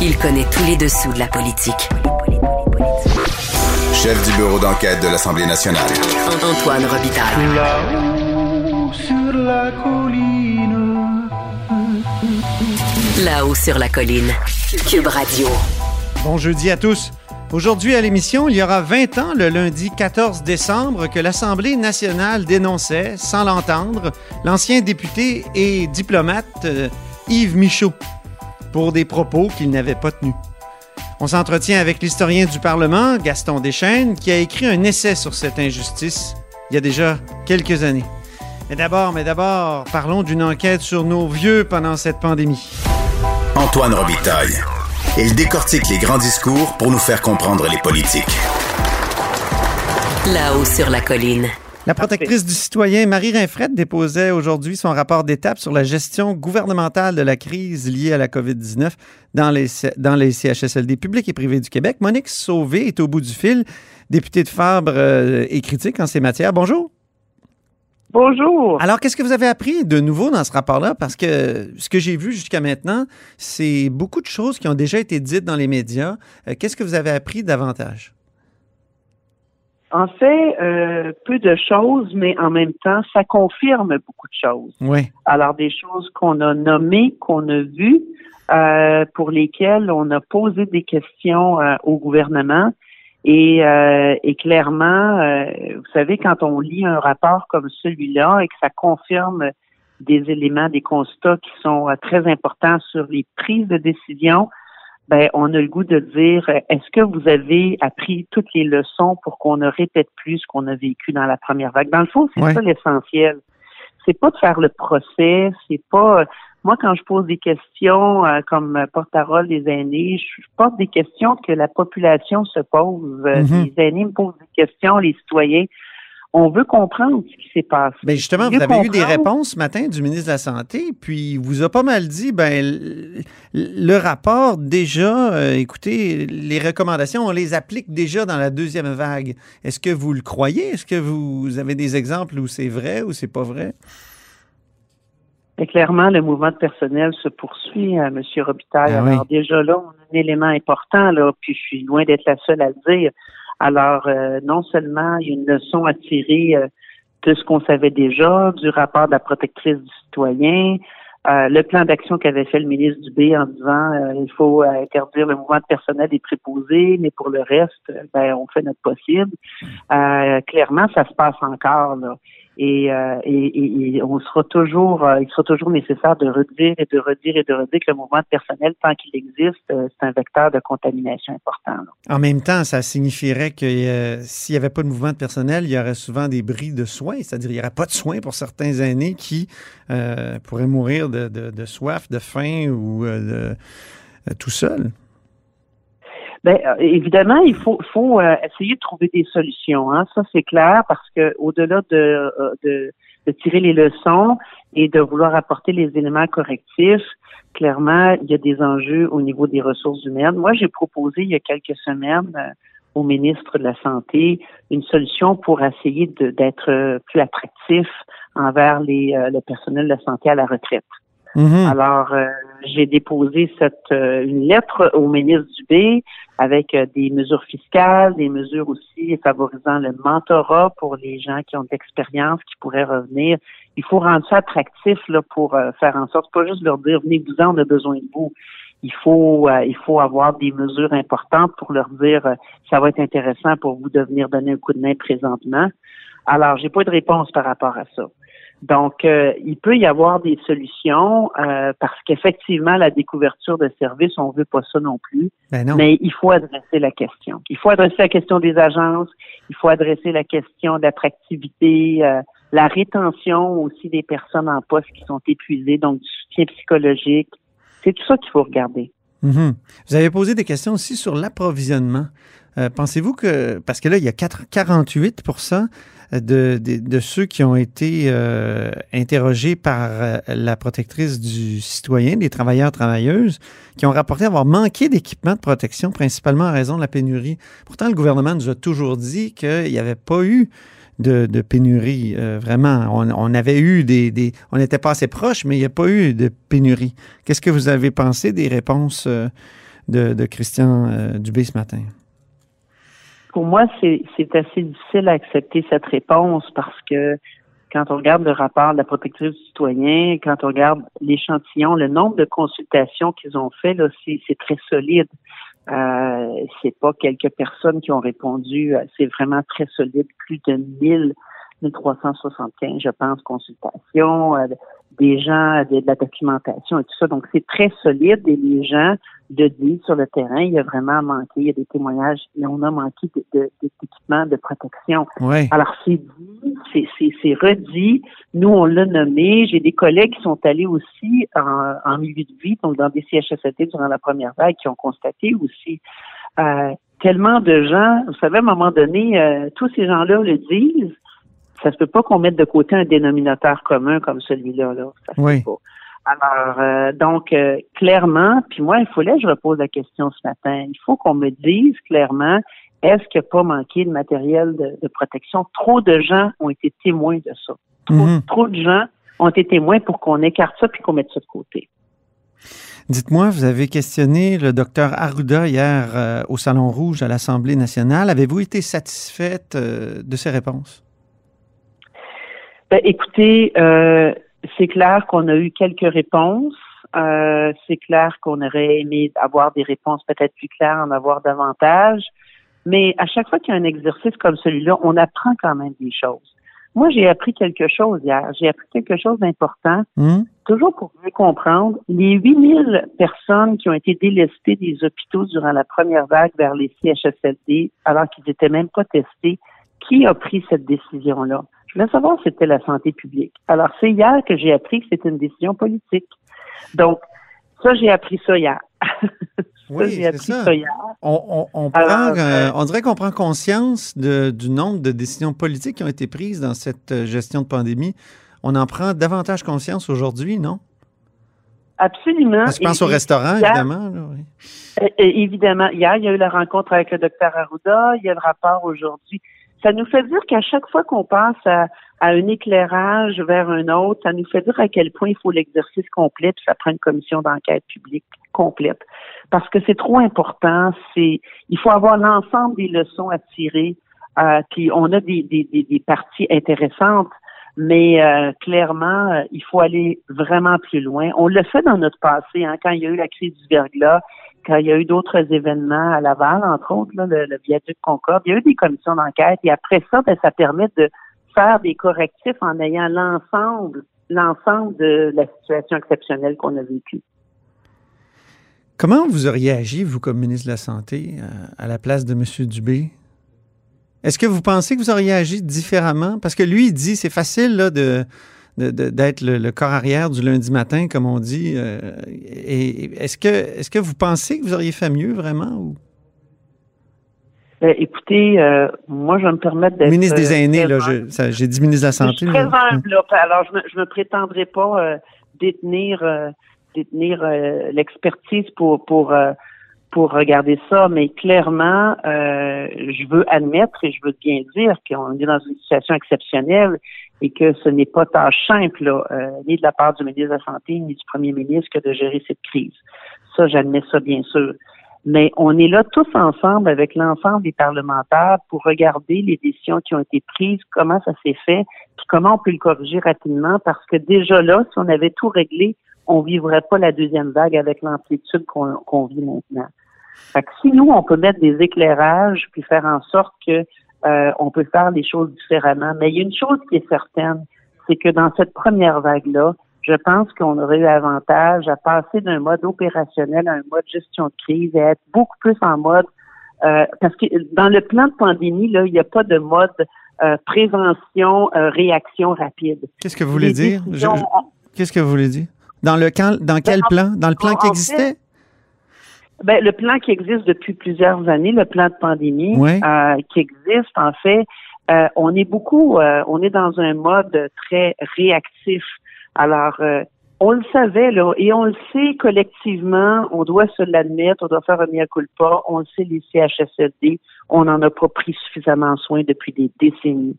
Il connaît tous les dessous de la politique. Chef du bureau d'enquête de l'Assemblée nationale. Antoine Robitaille. Là-haut sur la colline. Là-haut sur la colline. Cube Radio. Bon jeudi à tous. Aujourd'hui à l'émission, il y aura 20 ans, le lundi 14 décembre, que l'Assemblée nationale dénonçait, sans l'entendre, l'ancien député et diplomate euh, Yves Michaud pour des propos qu'il n'avait pas tenus. On s'entretient avec l'historien du Parlement, Gaston Deschaines, qui a écrit un essai sur cette injustice il y a déjà quelques années. Mais d'abord, mais d'abord, parlons d'une enquête sur nos vieux pendant cette pandémie. Antoine Robitaille. Il décortique les grands discours pour nous faire comprendre les politiques. Là-haut sur la colline. La protectrice du citoyen Marie Rinfrette déposait aujourd'hui son rapport d'étape sur la gestion gouvernementale de la crise liée à la COVID-19 dans les, dans les CHSLD publics et privés du Québec. Monique Sauvé est au bout du fil, députée de Fabre euh, et critique en ces matières. Bonjour. Bonjour. Alors, qu'est-ce que vous avez appris de nouveau dans ce rapport-là? Parce que ce que j'ai vu jusqu'à maintenant, c'est beaucoup de choses qui ont déjà été dites dans les médias. Euh, qu'est-ce que vous avez appris davantage? En fait, euh, peu de choses, mais en même temps, ça confirme beaucoup de choses. Oui. Alors, des choses qu'on a nommées, qu'on a vues, euh, pour lesquelles on a posé des questions euh, au gouvernement. Et, euh, et clairement, euh, vous savez, quand on lit un rapport comme celui-là et que ça confirme des éléments, des constats qui sont euh, très importants sur les prises de décision, ben, on a le goût de dire, euh, est-ce que vous avez appris toutes les leçons pour qu'on ne répète plus ce qu'on a vécu dans la première vague? Dans le fond, c'est Ouais. ça l'essentiel. C'est pas de faire le procès, c'est pas, moi, quand je pose des questions euh, comme porte-parole des aînés, je pose des questions que la population se pose. Euh, Mhm. Les aînés me posent des questions, les citoyens. On veut comprendre ce qui s'est passé. Bien, justement, vous avez eu des réponses ce matin du ministre de la Santé, puis il vous a pas mal dit, ben, le, le rapport, déjà, euh, écoutez, les recommandations, on les applique déjà dans la deuxième vague. Est-ce que vous le croyez? Est-ce que vous avez des exemples où c'est vrai ou c'est pas vrai? Mais clairement, le mouvement de personnel se poursuit, euh, Monsieur Robitaille. Ah Alors déjà là, on a un élément important là, puis je suis loin d'être la seule à le dire. Alors euh, non seulement il y a une leçon à tirer euh, de ce qu'on savait déjà, du rapport de la protectrice du citoyen, euh, le plan d'action qu'avait fait le ministre Dubé en disant euh, il faut euh, interdire le mouvement de personnel des préposés, mais pour le reste, euh, ben on fait notre possible. Euh, clairement, ça se passe encore là. Et, euh, et, on sera toujours, euh, il sera toujours nécessaire de redire et de redire et de redire que le mouvement de personnel, tant qu'il existe, euh, c'est un vecteur de contamination important. En même temps, ça signifierait que s'il n'y avait pas de mouvement de personnel, il y aurait souvent des bris de soins, c'est-à-dire il n'y aurait pas de soins pour certains aînés qui pourraient mourir de, de- de soif, de faim ou de- tout seul. Ben, euh, évidemment, il faut, faut euh, essayer de trouver des solutions. Hein. Ça, c'est clair, parce que au-delà de, euh, de, de tirer les leçons et de vouloir apporter les éléments correctifs, clairement, il y a des enjeux au niveau des ressources humaines. Moi, j'ai proposé il y a quelques semaines au ministre de la Santé une solution pour essayer d'être plus attractif envers les, le personnel de la santé à la retraite. Mhm. Alors, euh, j'ai déposé cette euh, une lettre au ministre Dubé avec euh, des mesures fiscales, des mesures aussi favorisant le mentorat pour les gens qui ont de l'expérience, qui pourraient revenir. Il faut rendre ça attractif là, pour euh, faire en sorte, pas juste leur dire venez-vous-en, on a besoin de vous. Il faut euh, il faut avoir des mesures importantes pour leur dire ça va être intéressant pour vous de venir donner un coup de main présentement. Alors, j'ai pas de réponse par rapport à ça. Donc, euh, il peut y avoir des solutions euh, parce qu'effectivement, la découverture de services, on veut pas ça non plus. Ben non. Mais il faut adresser la question. Il faut adresser la question des agences. Il faut adresser la question d'attractivité, euh, la rétention aussi des personnes en poste qui sont épuisées, donc du soutien psychologique. C'est tout ça qu'il faut regarder. Mhm. Vous avez posé des questions aussi sur l'approvisionnement. Euh, Pensez-vous que, parce que là, il y a quatre- 48 de, de, de ceux qui ont été euh, interrogés par euh, la protectrice du citoyen, des travailleurs, travailleuses, qui ont rapporté avoir manqué d'équipement de protection, principalement en raison de la pénurie. Pourtant, le gouvernement nous a toujours dit qu'il n'y avait pas eu de, pénurie. vraiment, on, avait eu des, on n'était pas assez proches, mais il n'y a pas eu de pénurie. Qu'est-ce que vous avez pensé des réponses de, Christian Dubé ce matin? Pour moi, c'est assez difficile à accepter cette réponse parce que quand on regarde le rapport de la protectrice du citoyen, quand on regarde l'échantillon, le nombre de consultations qu'ils ont fait, là, c'est très solide. Euh, c'est pas quelques personnes qui ont répondu, euh, c'est vraiment très solide, plus de 1000 1375, je pense, consultations, euh, des gens, de, la documentation et tout ça. Donc, c'est très solide et les gens le disent sur le terrain. Il y a vraiment manqué, il y a des témoignages, et on a manqué d'équipement de, de, protection. Alors, c'est dit, c'est redit. Nous, on l'a nommé. J'ai des collègues qui sont allés aussi en, en, milieu de vie, donc dans des CHSLT durant la première vague, qui ont constaté aussi euh, tellement de gens. Vous savez, à un moment donné, euh, tous ces gens-là le disent ça se peut pas qu'on mette de côté un dénominateur commun comme celui-là. Là. Ça se oui. peut pas. Alors, euh, donc, euh, clairement, puis moi, il fallait que je repose la question ce matin. Il faut qu'on me dise clairement, est-ce qu'il n'y a pas manqué de matériel de, protection? Trop de gens ont été témoins de ça. Trop, Mhm. trop de gens ont été témoins pour qu'on écarte ça puis qu'on mette ça de côté. Dites-moi, vous avez questionné le docteur Arruda hier euh, au Salon Rouge à l'Assemblée nationale. Avez-vous été satisfaite de ses réponses? Ben, écoutez, euh, c'est clair qu'on a eu quelques réponses. Euh, c'est clair qu'on aurait aimé avoir des réponses peut-être plus claires, en avoir davantage. Mais à chaque fois qu'il y a un exercice comme celui-là, on apprend quand même des choses. Moi, j'ai appris quelque chose hier. J'ai appris quelque chose d'important. Hum? Toujours pour bien comprendre, les 8000 personnes qui ont été délestées des hôpitaux durant la première vague vers les CHSLD, alors qu'ils n'étaient même pas testés, qui a pris cette décision-là? Voulais savoir c'était la santé publique. Alors, c'est hier que j'ai appris que c'était une décision politique. Donc, ça, j'ai appris ça hier. Oui, j'ai c'est appris ça. ça hier. On, on- on Alors, prend, euh, euh, on dirait qu'on prend conscience de- du nombre de décisions politiques qui ont été prises dans cette euh, gestion de pandémie. On en prend davantage conscience aujourd'hui, non? Absolument. Je pense Et- au restaurant, hier- évidemment. là, oui. Évidemment, hier, il y a eu la rencontre avec le docteur Arruda, il y a le rapport aujourd'hui. Ça nous fait dire qu'à chaque fois qu'on passe à, à un éclairage vers un autre, ça nous fait dire à quel point il faut l'exercice complet, puis ça prend une commission d'enquête publique complète. Parce que c'est trop important, c'est il faut avoir l'ensemble des leçons à tirer. Euh, puis on a des, des, des, des parties intéressantes, mais euh, clairement, euh, il faut aller vraiment plus loin. On l'a fait dans notre passé, hein, quand il y a eu la crise du verglas, quand il y a eu d'autres événements à Laval, entre autres, là, le, le viaduc Concorde, il y a eu des commissions d'enquête et après ça, ben, ça permet de faire des correctifs en ayant l'ensemble, l'ensemble de la situation exceptionnelle qu'on a vécue. Comment vous auriez agi, vous, comme ministre de la Santé, euh, à la place de M. Dubé? Est-ce que vous pensez que vous auriez agi différemment? Parce que lui, il dit c'est facile là, de, d'être le, le corps arrière du lundi matin, comme on dit. euh, et est-ce que, est-ce que vous pensez que vous auriez fait mieux vraiment? Ou? Ben, écoutez, euh, moi, je vais me permettre d'être... ministre des euh, Aînés, là, je- j'ai dit ministre de la Je Santé. suis mais- très humble, là. Alors, je me, je me prétendrai pas euh, détenir euh, détenir euh, l'expertise pour pour euh, pour regarder ça, mais clairement, euh, je veux admettre et je veux bien dire qu'on est dans une situation exceptionnelle et que ce n'est pas tâche simple, là, euh, ni de la part du ministre de la Santé, ni du premier ministre que de gérer cette crise. Ça, j'admets ça bien sûr. Mais on est là tous ensemble avec l'ensemble des parlementaires pour regarder les décisions qui ont été prises, comment ça s'est fait, puis comment on peut le corriger rapidement, parce que déjà là, si on avait tout réglé, on vivrait pas la deuxième vague avec l'amplitude qu'on qu'on vit maintenant. Fait que si nous, on peut mettre des éclairages puis faire en sorte que euh, on peut faire les choses différemment. Mais il y a une chose qui est certaine, c'est que dans cette première vague-là, je pense qu'on aurait eu avantage à passer d'un mode opérationnel à un mode gestion de crise et à être beaucoup plus en mode euh, parce que dans le plan de pandémie, là, il n'y a pas de mode euh, prévention, euh, réaction rapide. Qu'est-ce que vous voulez Les dire? Qu'est-ce que vous voulez dire? Dans, le, dans quel en- plan? Dans le plan qui existait? Ben, le plan qui existe depuis plusieurs années, le plan de pandémie, euh, qui existe, en fait, euh, on est beaucoup, euh, on est dans un mode très réactif. Alors, euh, on le savait, là, et on le sait collectivement, on doit se l'admettre, on doit faire un mea culpa, on le sait, les CHSLD, on n'en a pas pris suffisamment soin depuis des décennies.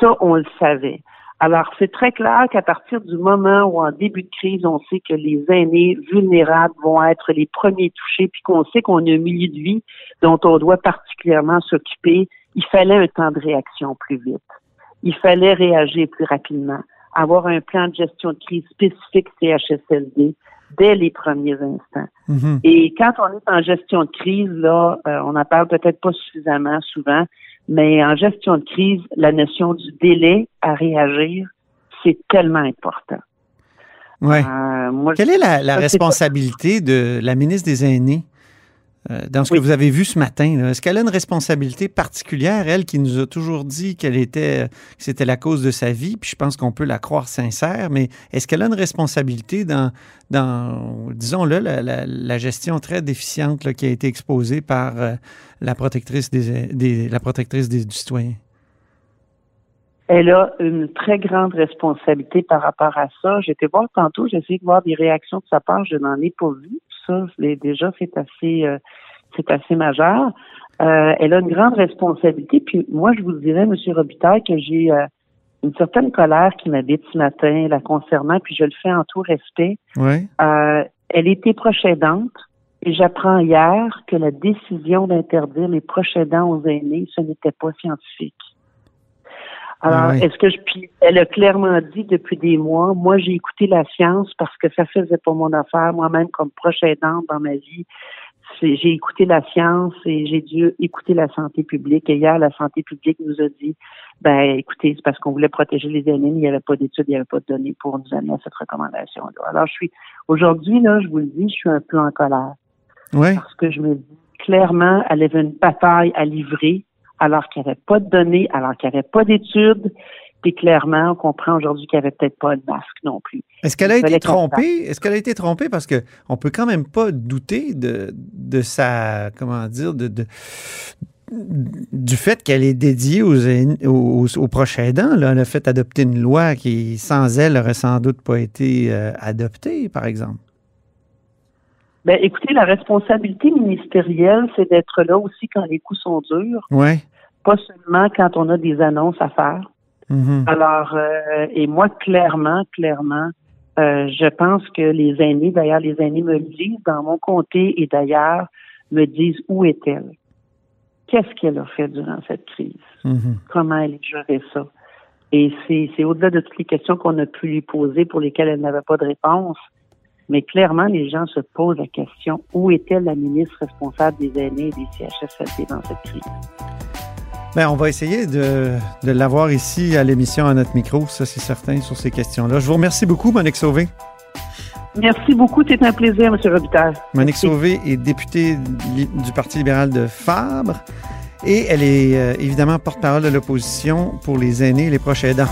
Ça, on le savait. Alors, c'est très clair qu'à partir du moment où, en début de crise, on sait que les aînés vulnérables vont être les premiers touchés, puis qu'on sait qu'on a un milieu de vie dont on doit particulièrement s'occuper, il fallait un temps de réaction plus vite. Il fallait réagir plus rapidement, avoir un plan de gestion de crise spécifique CHSLD dès les premiers instants. Mhm. Et quand on est en gestion de crise, là, euh, on en parle peut-être pas suffisamment souvent, mais en gestion de crise, la notion du délai à réagir, c'est tellement important. Ouais. Euh, moi, Quelle est la, responsabilité de la ministre des Aînés? Dans ce Oui. que vous avez vu ce matin? Est-ce qu'elle a une responsabilité particulière, elle, qui nous a toujours dit qu'elle était, que c'était la cause de sa vie, puis je pense qu'on peut la croire sincère, mais est-ce qu'elle a une responsabilité dans, dans disons-le, la, la- la gestion très déficiente là, qui a été exposée par euh, la protectrice des, des- la protectrice des, du citoyen? Elle a une très grande responsabilité par rapport à ça. J'étais voir tantôt, j'ai essayé de voir des réactions de sa part, je n'en ai pas vu. Ça, déjà, c'est assez, euh, c'est assez majeur. Euh, elle a une grande responsabilité. Puis moi, je vous dirais, M. Robitaille, que j'ai euh, une certaine colère qui m'habite ce matin la concernant, puis je le fais en tout respect. Elle était proche aidante et j'apprends hier que la décision d'interdire les proches aidants aux aînés, ce n'était pas scientifique. Alors, Ah oui. est-ce que je puis elle a clairement dit depuis des mois, moi j'ai écouté la science parce que ça faisait pas mon affaire, moi-même comme proche aidante dans ma vie. c'est- J'ai écouté la science et j'ai dû écouter la santé publique. Et hier, la santé publique nous a dit, ben, écoutez, c'est parce qu'on voulait protéger les aînés, mais il n'y avait pas d'études, il n'y avait pas de données pour nous amener à cette recommandation-là. Alors, je suis, aujourd'hui, là, je vous le dis, je suis un peu en colère Oui. parce que je me dis clairement, elle avait une bataille à livrer alors qu'il n'y avait pas de données, alors qu'il n'y avait pas d'études. Puis clairement, on comprend aujourd'hui qu'il n'y avait peut-être pas de masque non plus. Est-ce qu'elle a été qu'on trompée? Est-ce qu'elle a été trompée? Parce que on peut quand même pas douter de, de sa, comment dire, de, de- du fait qu'elle est dédiée aux, aux, aux proches aidants. Là. Elle a fait adopter une loi qui, sans elle, n'aurait sans doute pas été euh, adoptée, par exemple. Ben, écoutez, la responsabilité ministérielle, c'est d'être là aussi quand les coups sont durs, Oui. pas seulement quand on a des annonces à faire. Mhm. Alors, euh, et moi, clairement, clairement, euh, je pense que les aînés, d'ailleurs, les aînés me le disent dans mon comté et d'ailleurs, me disent où est-elle? Qu'est-ce qu'elle a fait durant cette crise? Mhm. Comment elle a géré ça? Et c'est, c'est au-delà de toutes les questions qu'on a pu lui poser pour lesquelles elle n'avait pas de réponse. Mais clairement, les gens se posent la question, où était la ministre responsable des aînés et des CHSLD dans cette crise? Ben, on va essayer de, de l'avoir ici à l'émission à notre micro, ça c'est certain, sur ces questions-là. Je vous remercie beaucoup, Monique Sauvé. Merci beaucoup, c'est un plaisir, M. Robitaille. Monique Sauvé est députée du Parti libéral de Fabre et elle est euh, évidemment porte-parole de l'opposition pour les aînés et les proches aidants.